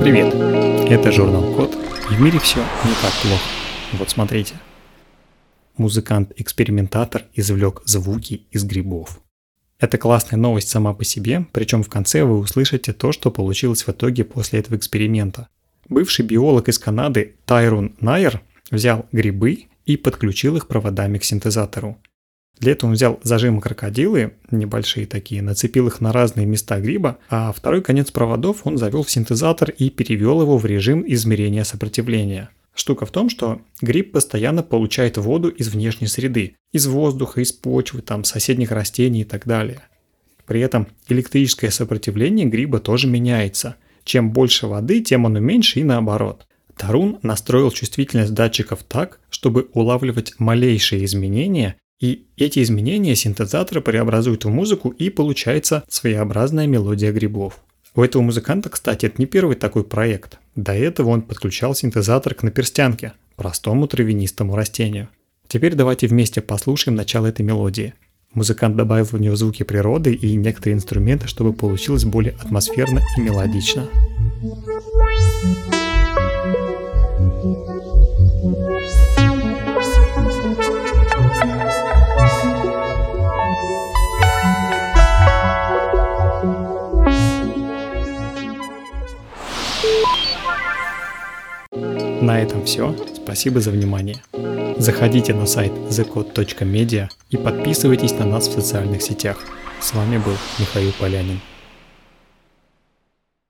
Привет, это журнал Код, в мире все не так плохо. Вот смотрите. Музыкант-экспериментатор извлек звуки из грибов. Это классная новость сама по себе, причем в конце вы услышите то, что получилось в итоге после этого эксперимента. Бывший биолог из Канады Тайрун Найер взял грибы и подключил их проводами к синтезатору. Для этого он взял зажимы крокодилы, небольшие такие, нацепил их на разные места гриба, а второй конец проводов он завел в синтезатор и перевел его в режим измерения сопротивления. Штука в том, что гриб постоянно получает воду из внешней среды, из воздуха, из почвы, там, соседних растений и так далее. При этом электрическое сопротивление гриба тоже меняется. Чем больше воды, тем оно меньше и наоборот. Тарун настроил чувствительность датчиков так, чтобы улавливать малейшие изменения и эти изменения синтезатора преобразуют в музыку и получается своеобразная мелодия грибов. У этого музыканта, кстати, это не первый такой проект. До этого он подключал синтезатор к наперстянке, простому травянистому растению. Теперь давайте вместе послушаем начало этой мелодии. Музыкант добавил в нее звуки природы и некоторые инструменты, чтобы получилось более атмосферно и мелодично. На этом все. Спасибо за внимание. Заходите на сайт thecode.media и подписывайтесь на нас в социальных сетях. С вами был Михаил Полянин.